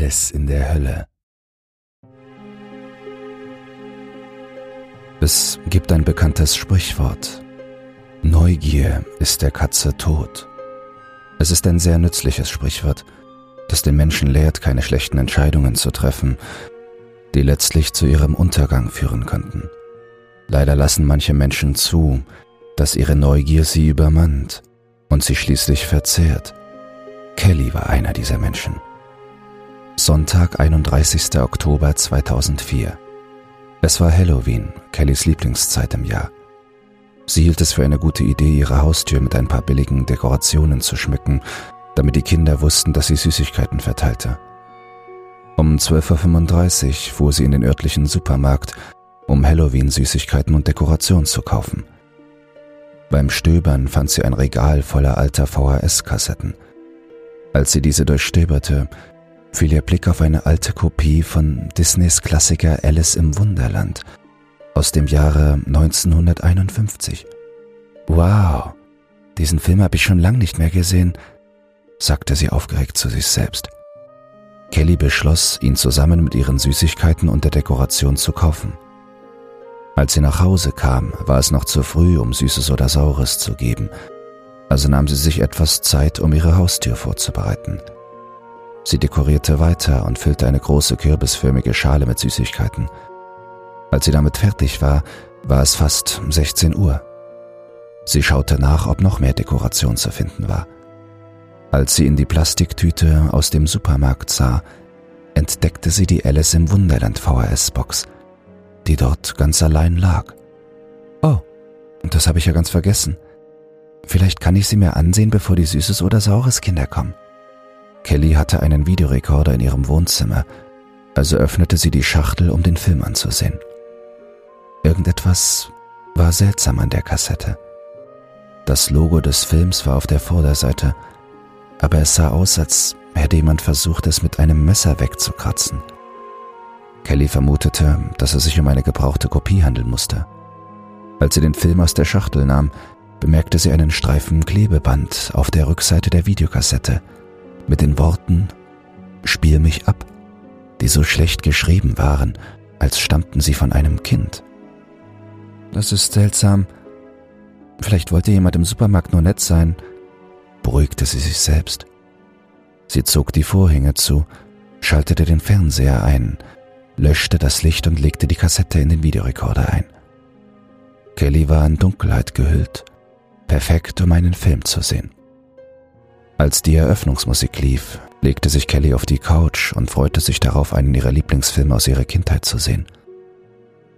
Alice in der Hölle. Es gibt ein bekanntes Sprichwort. Neugier ist der Katze tot. Es ist ein sehr nützliches Sprichwort, das den Menschen lehrt, keine schlechten Entscheidungen zu treffen, die letztlich zu ihrem Untergang führen könnten. Leider lassen manche Menschen zu, dass ihre Neugier sie übermannt und sie schließlich verzehrt. Kelly war einer dieser Menschen. Sonntag, 31. Oktober 2004. Es war Halloween, Kellys Lieblingszeit im Jahr. Sie hielt es für eine gute Idee, ihre Haustür mit ein paar billigen Dekorationen zu schmücken, damit die Kinder wussten, dass sie Süßigkeiten verteilte. Um 12.35 Uhr fuhr sie in den örtlichen Supermarkt, um Halloween-Süßigkeiten und Dekoration zu kaufen. Beim Stöbern fand sie ein Regal voller alter VHS-Kassetten. Als sie diese durchstöberte, fiel ihr Blick auf eine alte Kopie von Disneys Klassiker Alice im Wunderland aus dem Jahre 1951. Wow, diesen Film habe ich schon lang nicht mehr gesehen, sagte sie aufgeregt zu sich selbst. Kelly beschloss, ihn zusammen mit ihren Süßigkeiten und der Dekoration zu kaufen. Als sie nach Hause kam, war es noch zu früh, um Süßes oder Saures zu geben, also nahm sie sich etwas Zeit, um ihre Haustür vorzubereiten. Sie dekorierte weiter und füllte eine große kürbisförmige Schale mit Süßigkeiten. Als sie damit fertig war, war es fast 16 Uhr. Sie schaute nach, ob noch mehr Dekoration zu finden war. Als sie in die Plastiktüte aus dem Supermarkt sah, entdeckte sie die Alice im Wunderland VHS-Box, die dort ganz allein lag. Oh, das habe ich ja ganz vergessen. Vielleicht kann ich sie mir ansehen, bevor die Süßes oder Saures Kinder kommen. Kelly hatte einen Videorekorder in ihrem Wohnzimmer, also öffnete sie die Schachtel, um den Film anzusehen. Irgendetwas war seltsam an der Kassette. Das Logo des Films war auf der Vorderseite, aber es sah aus, als hätte jemand versucht, es mit einem Messer wegzukratzen. Kelly vermutete, dass es sich um eine gebrauchte Kopie handeln musste. Als sie den Film aus der Schachtel nahm, bemerkte sie einen Streifen Klebeband auf der Rückseite der Videokassette mit den Worten Spiel mich ab, die so schlecht geschrieben waren, als stammten sie von einem Kind. Das ist seltsam. Vielleicht wollte jemand im Supermarkt nur nett sein, beruhigte sie sich selbst. Sie zog die Vorhänge zu, schaltete den Fernseher ein, löschte das Licht und legte die Kassette in den Videorekorder ein. Kelly war in Dunkelheit gehüllt, perfekt, um einen Film zu sehen. Als die Eröffnungsmusik lief, legte sich Kelly auf die Couch und freute sich darauf, einen ihrer Lieblingsfilme aus ihrer Kindheit zu sehen.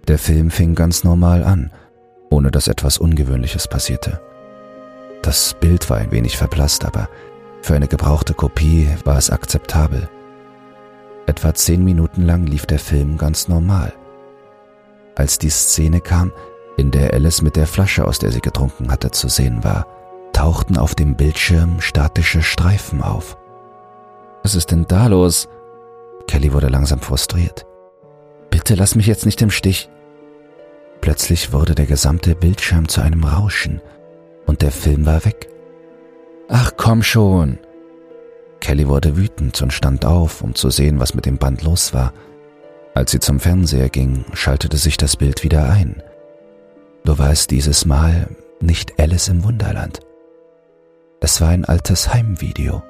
Der Film fing ganz normal an, ohne dass etwas Ungewöhnliches passierte. Das Bild war ein wenig verblasst, aber für eine gebrauchte Kopie war es akzeptabel. Etwa zehn Minuten lang lief der Film ganz normal. Als die Szene kam, in der Alice mit der Flasche, aus der sie getrunken hatte, zu sehen war, tauchten auf dem Bildschirm statische Streifen auf. Was ist denn da los? Kelly wurde langsam frustriert. Bitte lass mich jetzt nicht im Stich. Plötzlich wurde der gesamte Bildschirm zu einem Rauschen und der Film war weg. Ach komm schon. Kelly wurde wütend und stand auf, um zu sehen, was mit dem Band los war. Als sie zum Fernseher ging, schaltete sich das Bild wieder ein. Nur war es dieses Mal nicht Alice im Wunderland. Es war ein altes Heimvideo.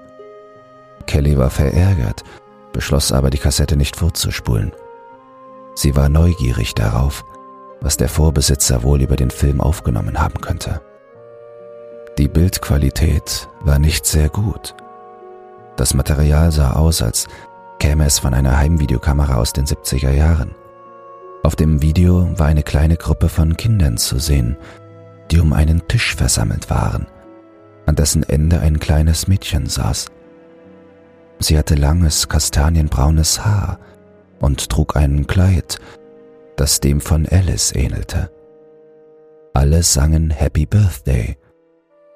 Kelly war verärgert, beschloss aber, die Kassette nicht vorzuspulen. Sie war neugierig darauf, was der Vorbesitzer wohl über den Film aufgenommen haben könnte. Die Bildqualität war nicht sehr gut. Das Material sah aus, als käme es von einer Heimvideokamera aus den 70er Jahren. Auf dem Video war eine kleine Gruppe von Kindern zu sehen, die um einen Tisch versammelt waren, an dessen Ende ein kleines Mädchen saß. Sie hatte langes, kastanienbraunes Haar und trug ein Kleid, das dem von Alice ähnelte. Alle sangen Happy Birthday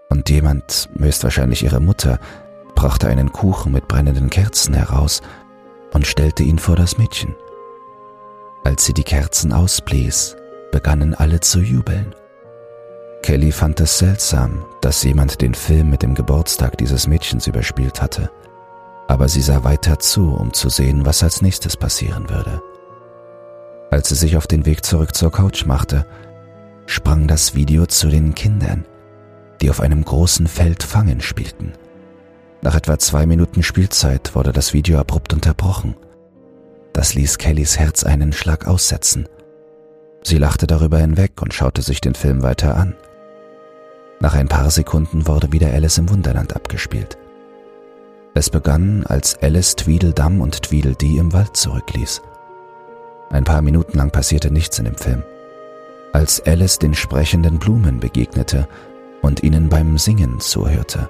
und jemand, höchstwahrscheinlich ihre Mutter, brachte einen Kuchen mit brennenden Kerzen heraus und stellte ihn vor das Mädchen. Als sie die Kerzen ausblies, begannen alle zu jubeln. Kelly fand es seltsam, dass jemand den Film mit dem Geburtstag dieses Mädchens überspielt hatte. aber sie sah weiter zu, um zu sehen, was als nächstes passieren würde. Als sie sich auf den Weg zurück zur Couch machte, sprang das Video zu den Kindern, die auf einem großen Feld Fangen spielten. Nach etwa zwei Minuten Spielzeit wurde das Video abrupt unterbrochen. Das ließ Kellys Herz einen Schlag aussetzen. Sie lachte darüber hinweg und schaute sich den Film weiter an. Nach ein paar Sekunden wurde wieder Alice im Wunderland abgespielt. Es begann, als Alice Tweedledum und Tweedledee im Wald zurückließ. Ein paar Minuten lang passierte nichts in dem Film. Als Alice den sprechenden Blumen begegnete und ihnen beim Singen zuhörte,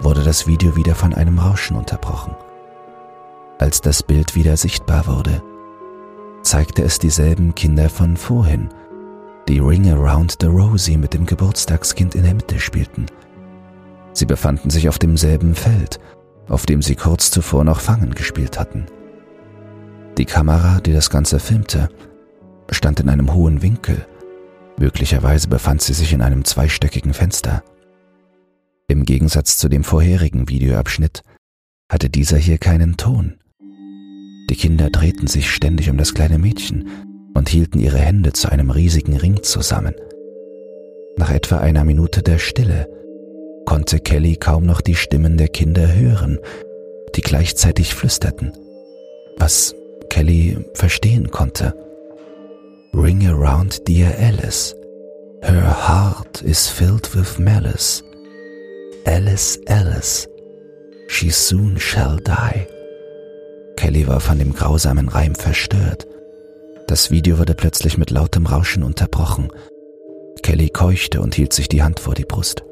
wurde das Video wieder von einem Rauschen unterbrochen. Als das Bild wieder sichtbar wurde, zeigte es dieselben Kinder von vorhin, die Ring Around the Rosie mit dem Geburtstagskind in der Mitte spielten. Sie befanden sich auf demselben Feld, auf dem sie kurz zuvor noch Fangen gespielt hatten. Die Kamera, die das Ganze filmte, stand in einem hohen Winkel. Möglicherweise befand sie sich in einem zweistöckigen Fenster. Im Gegensatz zu dem vorherigen Videoabschnitt hatte dieser hier keinen Ton. Die Kinder drehten sich ständig um das kleine Mädchen und hielten ihre Hände zu einem riesigen Ring zusammen. Nach etwa einer Minute der Stille konnte Kelly kaum noch die Stimmen der Kinder hören, die gleichzeitig flüsterten, was Kelly verstehen konnte. Ring around dear Alice. Her heart is filled with malice. Alice, Alice, she soon shall die. Kelly war von dem grausamen Reim verstört. Das Video wurde plötzlich mit lautem Rauschen unterbrochen. Kelly keuchte und hielt sich die Hand vor die Brust.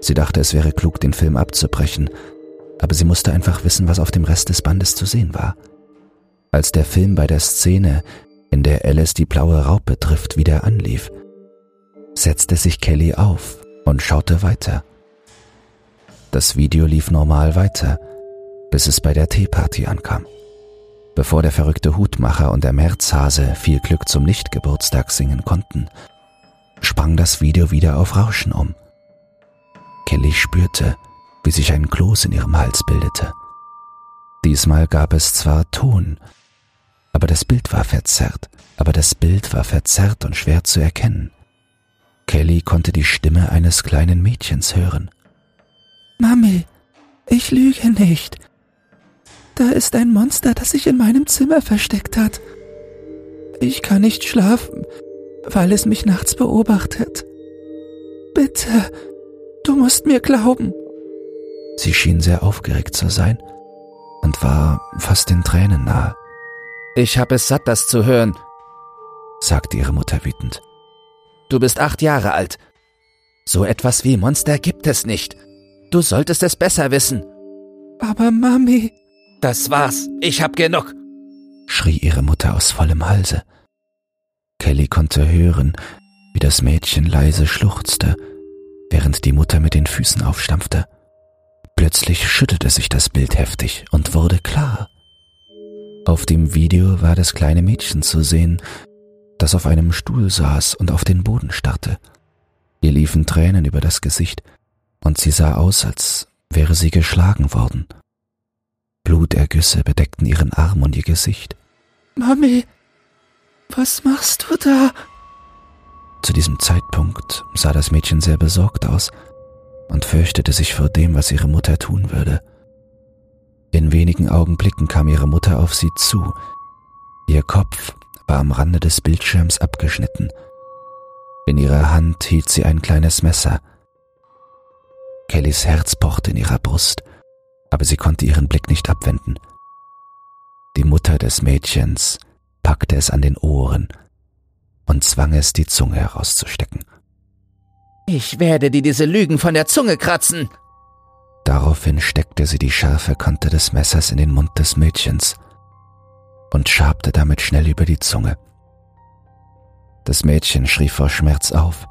Sie dachte, es wäre klug, den Film abzubrechen, aber sie musste einfach wissen, was auf dem Rest des Bandes zu sehen war. Als der Film bei der Szene, in der Alice die blaue Raupe trifft, wieder anlief, setzte sich Kelly auf und schaute weiter. Das Video lief normal weiter, bis es bei der Teeparty ankam. Bevor der verrückte Hutmacher und der Märzhase viel Glück zum Nichtgeburtstag singen konnten, sprang das Video wieder auf Rauschen um. Kelly spürte, wie sich ein Kloß in ihrem Hals bildete. Diesmal gab es zwar Ton, aber das Bild war verzerrt, aber das Bild war verzerrt und schwer zu erkennen. Kelly konnte die Stimme eines kleinen Mädchens hören. Mami, ich lüge nicht. Da ist ein Monster, das sich in meinem Zimmer versteckt hat. Ich kann nicht schlafen, weil es mich nachts beobachtet. Bitte, du musst mir glauben. Sie schien sehr aufgeregt zu sein und war fast den Tränen nahe. Ich habe es satt, das zu hören, sagte ihre Mutter wütend. Du bist acht Jahre alt. So etwas wie Monster gibt es nicht. Du solltest es besser wissen. Aber Mami. Das war's. Ich hab genug. schrie ihre Mutter aus vollem Halse. Kelly konnte hören, wie das Mädchen leise schluchzte, während die Mutter mit den Füßen aufstampfte. Plötzlich schüttelte sich das Bild heftig und wurde klar. Auf dem Video war das kleine Mädchen zu sehen, das auf einem Stuhl saß und auf den Boden starrte. Ihr liefen Tränen über das Gesicht, und sie sah aus, als wäre sie geschlagen worden. Blutergüsse bedeckten ihren Arm und ihr Gesicht. Mami, was machst du da? Zu diesem Zeitpunkt sah das Mädchen sehr besorgt aus und fürchtete sich vor dem, was ihre Mutter tun würde. In wenigen Augenblicken kam ihre Mutter auf sie zu. Ihr Kopf war am Rande des Bildschirms abgeschnitten. In ihrer Hand hielt sie ein kleines Messer. Kellys Herz pochte in ihrer Brust, aber sie konnte ihren Blick nicht abwenden. Die Mutter des Mädchens packte es an den Ohren und zwang es, die Zunge herauszustecken. Ich werde dir diese Lügen von der Zunge kratzen. Daraufhin steckte sie die scharfe Kante des Messers in den Mund des Mädchens und schabte damit schnell über die Zunge. Das Mädchen schrie vor Schmerz auf.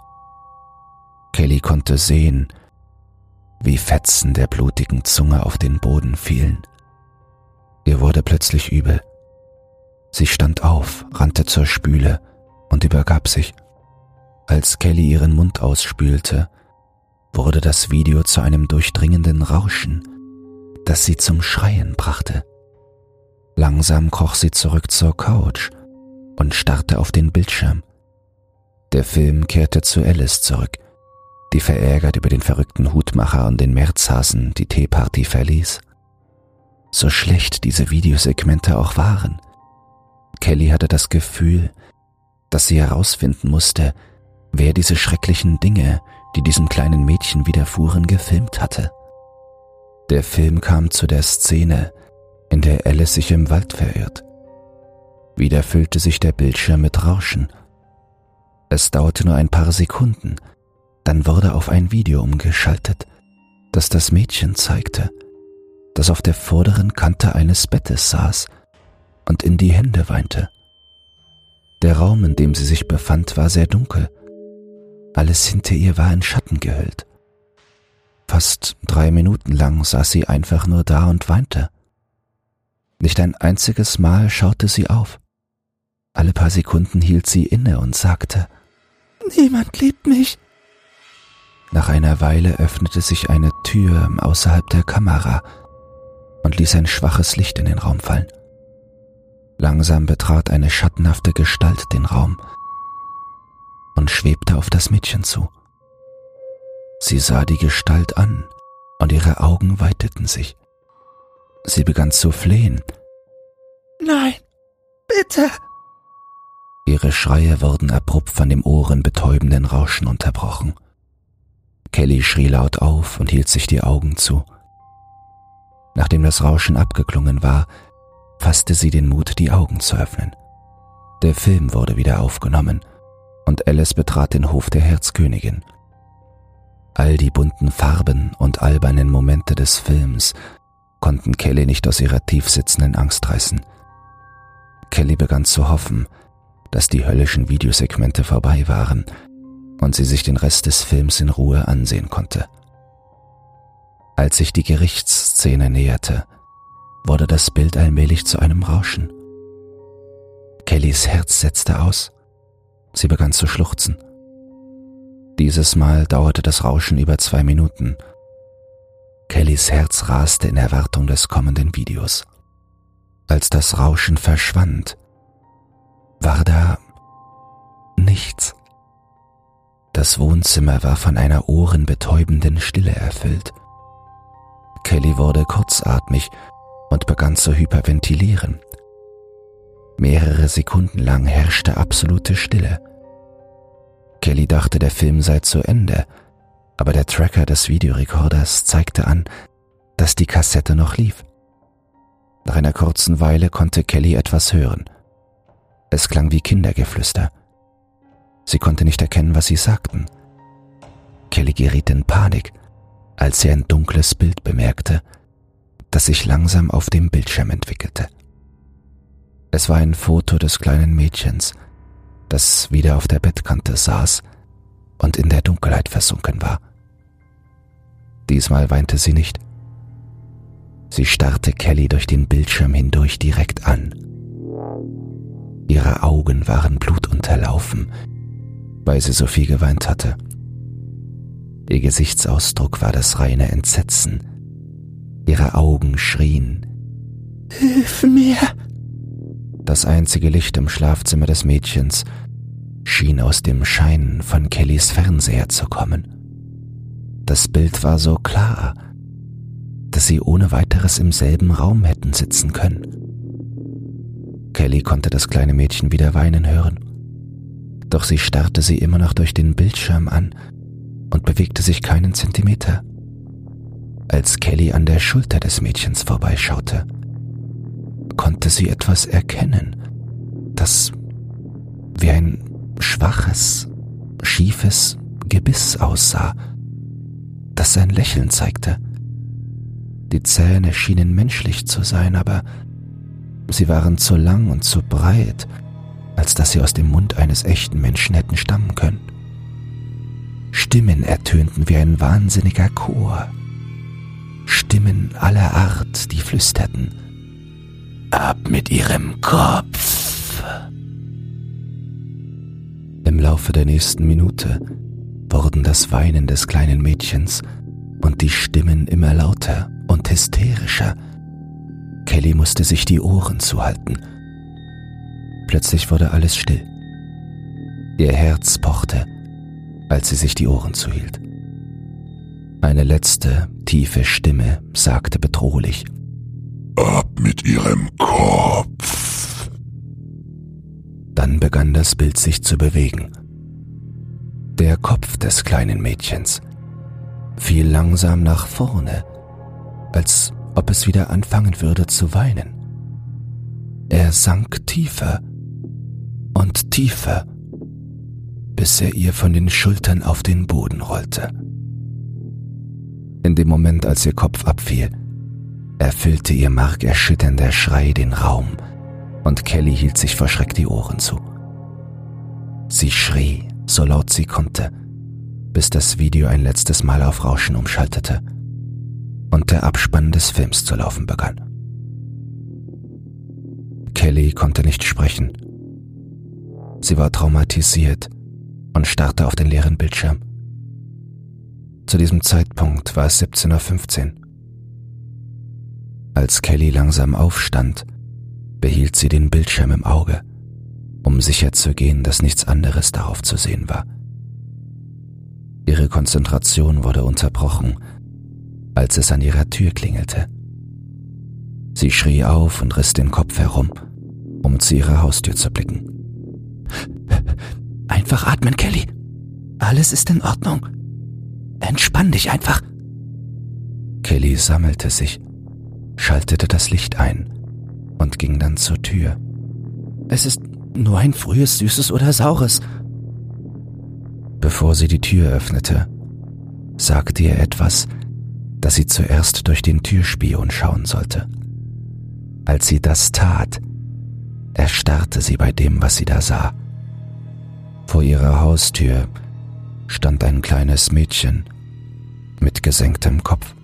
Kelly konnte sehen, wie Fetzen der blutigen Zunge auf den Boden fielen. Ihr wurde plötzlich übel. Sie stand auf, rannte zur Spüle und übergab sich. Als Kelly ihren Mund ausspülte, wurde das Video zu einem durchdringenden Rauschen, das sie zum Schreien brachte. Langsam kroch sie zurück zur Couch und starrte auf den Bildschirm. Der Film kehrte zu Alice zurück, die verärgert über den verrückten Hutmacher und den Märzhasen die Teeparty verließ. So schlecht diese Videosegmente auch waren. Kelly hatte das Gefühl, dass sie herausfinden musste, wer diese schrecklichen Dinge, die diesem kleinen Mädchen widerfuhren, gefilmt hatte. Der Film kam zu der Szene, in der Alice sich im Wald verirrt. Wieder füllte sich der Bildschirm mit Rauschen. Es dauerte nur ein paar Sekunden, dann wurde auf ein Video umgeschaltet, das das Mädchen zeigte, das auf der vorderen Kante eines Bettes saß und in die Hände weinte. Der Raum, in dem sie sich befand, war sehr dunkel. Alles hinter ihr war in Schatten gehüllt. Fast drei Minuten lang saß sie einfach nur da und weinte. Nicht ein einziges Mal schaute sie auf. Alle paar Sekunden hielt sie inne und sagte, Niemand liebt mich. Nach einer Weile öffnete sich eine Tür außerhalb der Kamera und ließ ein schwaches Licht in den Raum fallen. Langsam betrat eine schattenhafte Gestalt den Raum und schwebte auf das Mädchen zu. Sie sah die Gestalt an und ihre Augen weiteten sich. Sie begann zu flehen. Nein, bitte. Ihre Schreie wurden abrupt von dem ohrenbetäubenden Rauschen unterbrochen. Kelly schrie laut auf und hielt sich die Augen zu. Nachdem das Rauschen abgeklungen war, fasste sie den Mut, die Augen zu öffnen. Der Film wurde wieder aufgenommen und Alice betrat den Hof der Herzkönigin. All die bunten Farben und albernen Momente des Films konnten Kelly nicht aus ihrer tiefsitzenden Angst reißen. Kelly begann zu hoffen, dass die höllischen Videosegmente vorbei waren und sie sich den Rest des Films in Ruhe ansehen konnte. Als sich die Gerichtsszene näherte, wurde das Bild allmählich zu einem Rauschen. Kellys Herz setzte aus. Sie begann zu schluchzen. Dieses Mal dauerte das Rauschen über zwei Minuten. Kellys Herz raste in Erwartung des kommenden Videos. Als das Rauschen verschwand, war da nichts. Das Wohnzimmer war von einer ohrenbetäubenden Stille erfüllt. Kelly wurde kurzatmig und begann zu hyperventilieren. Mehrere Sekunden lang herrschte absolute Stille. Kelly dachte, der Film sei zu Ende, aber der Tracker des Videorekorders zeigte an, dass die Kassette noch lief. Nach einer kurzen Weile konnte Kelly etwas hören. Es klang wie Kindergeflüster. Sie konnte nicht erkennen, was sie sagten. Kelly geriet in Panik, als sie ein dunkles Bild bemerkte, das sich langsam auf dem Bildschirm entwickelte. Es war ein Foto des kleinen Mädchens, das wieder auf der Bettkante saß und in der Dunkelheit versunken war. Diesmal weinte sie nicht. Sie starrte Kelly durch den Bildschirm hindurch direkt an. Ihre Augen waren blutunterlaufen, weil sie so viel geweint hatte. Ihr Gesichtsausdruck war das reine Entsetzen. Ihre Augen schrien. Hilf mir! Das einzige Licht im Schlafzimmer des Mädchens schien aus dem Schein von Kellys Fernseher zu kommen. Das Bild war so klar, dass sie ohne weiteres im selben Raum hätten sitzen können. Kelly konnte das kleine Mädchen wieder weinen hören, doch sie starrte sie immer noch durch den Bildschirm an und bewegte sich keinen Zentimeter. Als Kelly an der Schulter des Mädchens vorbeischaute, konnte sie etwas erkennen, das wie ein schwaches, schiefes Gebiss aussah, das sein Lächeln zeigte. Die Zähne schienen menschlich zu sein, aber sie waren zu lang und zu breit, als dass sie aus dem Mund eines echten Menschen hätten stammen können. Stimmen ertönten wie ein wahnsinniger Chor. Stimmen aller Art, die flüsterten, Ab mit ihrem Kopf. Im Laufe der nächsten Minute wurden das Weinen des kleinen Mädchens und die Stimmen immer lauter und hysterischer. Kelly musste sich die Ohren zuhalten. Plötzlich wurde alles still. Ihr Herz pochte, als sie sich die Ohren zuhielt. Eine letzte, tiefe Stimme sagte bedrohlich Ab mit ihrem Kopf. Dann begann das Bild sich zu bewegen. Der Kopf des kleinen Mädchens fiel langsam nach vorne, als ob es wieder anfangen würde zu weinen. Er sank tiefer und tiefer, bis er ihr von den Schultern auf den Boden rollte. In dem Moment, als ihr Kopf abfiel, erfüllte ihr markerschütternder Schrei den Raum und Kelly hielt sich vor Schreck die Ohren zu. Sie schrie, so laut sie konnte, bis das Video ein letztes Mal auf Rauschen umschaltete und der Abspann des Films zu laufen begann. Kelly konnte nicht sprechen. Sie war traumatisiert und starrte auf den leeren Bildschirm. Zu diesem Zeitpunkt war es 17.15 Uhr. Als Kelly langsam aufstand, behielt sie den Bildschirm im Auge, um sicherzugehen, dass nichts anderes darauf zu sehen war. Ihre Konzentration wurde unterbrochen, als es an ihrer Tür klingelte. Sie schrie auf und riss den Kopf herum, um zu ihrer Haustür zu blicken. Einfach atmen, Kelly. Alles ist in Ordnung. Entspann dich einfach. Kelly sammelte sich, schaltete das Licht ein und ging dann zur Tür. Es ist nur ein frühes Süßes oder Saures. Bevor sie die Tür öffnete, sagte ihr etwas, dass sie zuerst durch den Türspion schauen sollte. Als sie das tat, erstarrte sie bei dem, was sie da sah. Vor ihrer Haustür stand ein kleines Mädchen mit gesenktem Kopf.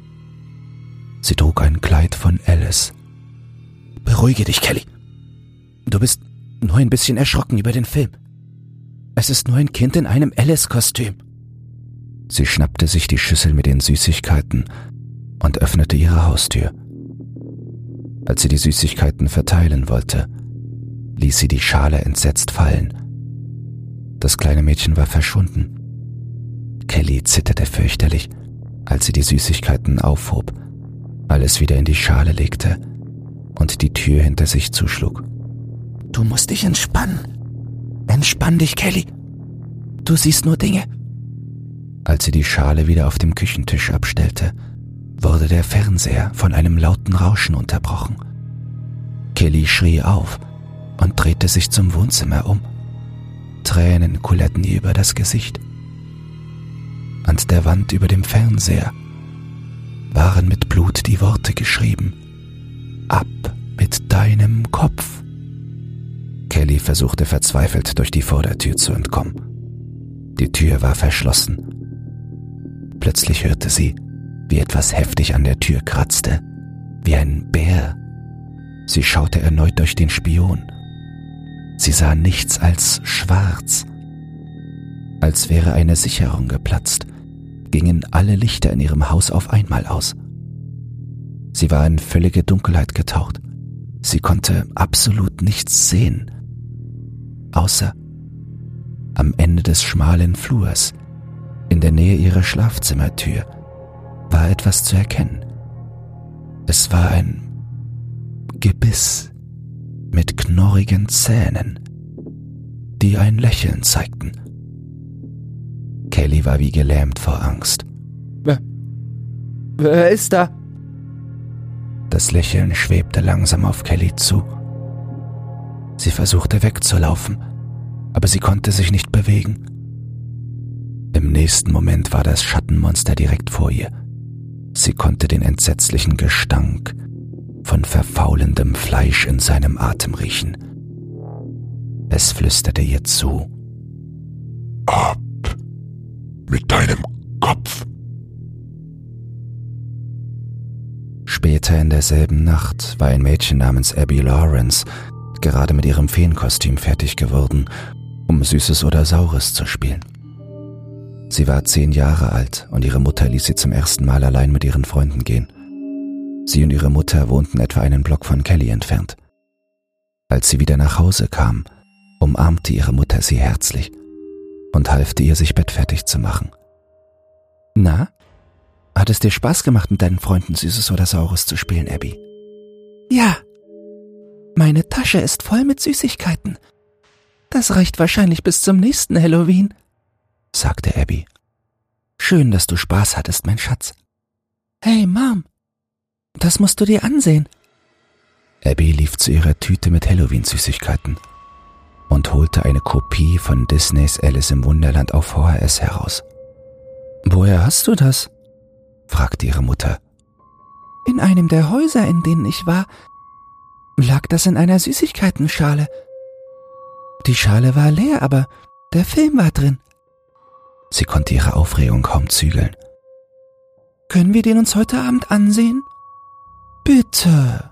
Sie trug ein Kleid von Alice. Beruhige dich, Kelly. Du bist nur ein bisschen erschrocken über den Film. Es ist nur ein Kind in einem Alice-Kostüm. Sie schnappte sich die Schüssel mit den Süßigkeiten und öffnete ihre Haustür. Als sie die Süßigkeiten verteilen wollte, ließ sie die Schale entsetzt fallen. Das kleine Mädchen war verschwunden. Kelly zitterte fürchterlich, als sie die Süßigkeiten aufhob, alles wieder in die Schale legte und die Tür hinter sich zuschlug. Du musst dich entspannen. Entspann dich, Kelly. Du siehst nur Dinge. Als sie die Schale wieder auf dem Küchentisch abstellte, wurde der Fernseher von einem lauten Rauschen unterbrochen. Kelly schrie auf und drehte sich zum Wohnzimmer um. Tränen kulerten ihr über das Gesicht. An der Wand über dem Fernseher waren mit Blut die Worte geschrieben. Ab mit deinem Kopf. Kelly versuchte verzweifelt durch die Vordertür zu entkommen. Die Tür war verschlossen. Plötzlich hörte sie, wie etwas heftig an der Tür kratzte, wie ein Bär. Sie schaute erneut durch den Spion. Sie sah nichts als schwarz. Als wäre eine Sicherung geplatzt, gingen alle Lichter in ihrem Haus auf einmal aus. Sie war in völlige Dunkelheit getaucht. Sie konnte absolut nichts sehen, außer am Ende des schmalen Flurs, in der Nähe ihrer Schlafzimmertür, war etwas zu erkennen. Es war ein Gebiss mit knorrigen Zähnen, die ein Lächeln zeigten. Kelly war wie gelähmt vor Angst. Wer, wer ist da? Das Lächeln schwebte langsam auf Kelly zu. Sie versuchte wegzulaufen, aber sie konnte sich nicht bewegen. Im nächsten Moment war das Schattenmonster direkt vor ihr. Sie konnte den entsetzlichen Gestank von verfaulendem Fleisch in seinem Atem riechen. Es flüsterte ihr zu. Ab mit deinem Kopf. Später in derselben Nacht war ein Mädchen namens Abby Lawrence gerade mit ihrem Feenkostüm fertig geworden, um Süßes oder Saures zu spielen. Sie war zehn Jahre alt und ihre Mutter ließ sie zum ersten Mal allein mit ihren Freunden gehen. Sie und ihre Mutter wohnten etwa einen Block von Kelly entfernt. Als sie wieder nach Hause kam, umarmte ihre Mutter sie herzlich und half ihr, sich bettfertig zu machen. Na, hat es dir Spaß gemacht, mit deinen Freunden Süßes oder Saures zu spielen, Abby? Ja. Meine Tasche ist voll mit Süßigkeiten. Das reicht wahrscheinlich bis zum nächsten Halloween, sagte Abby. Schön, dass du Spaß hattest, mein Schatz. Hey, Mom, das musst du dir ansehen. Abby lief zu ihrer Tüte mit Halloween-Süßigkeiten und holte eine Kopie von Disneys Alice im Wunderland auf VHS heraus. Woher hast du das? fragte ihre Mutter. In einem der Häuser, in denen ich war, lag das in einer Süßigkeitenschale. Die Schale war leer, aber der Film war drin. Sie konnte ihre Aufregung kaum zügeln. Können wir den uns heute Abend ansehen? Bitte.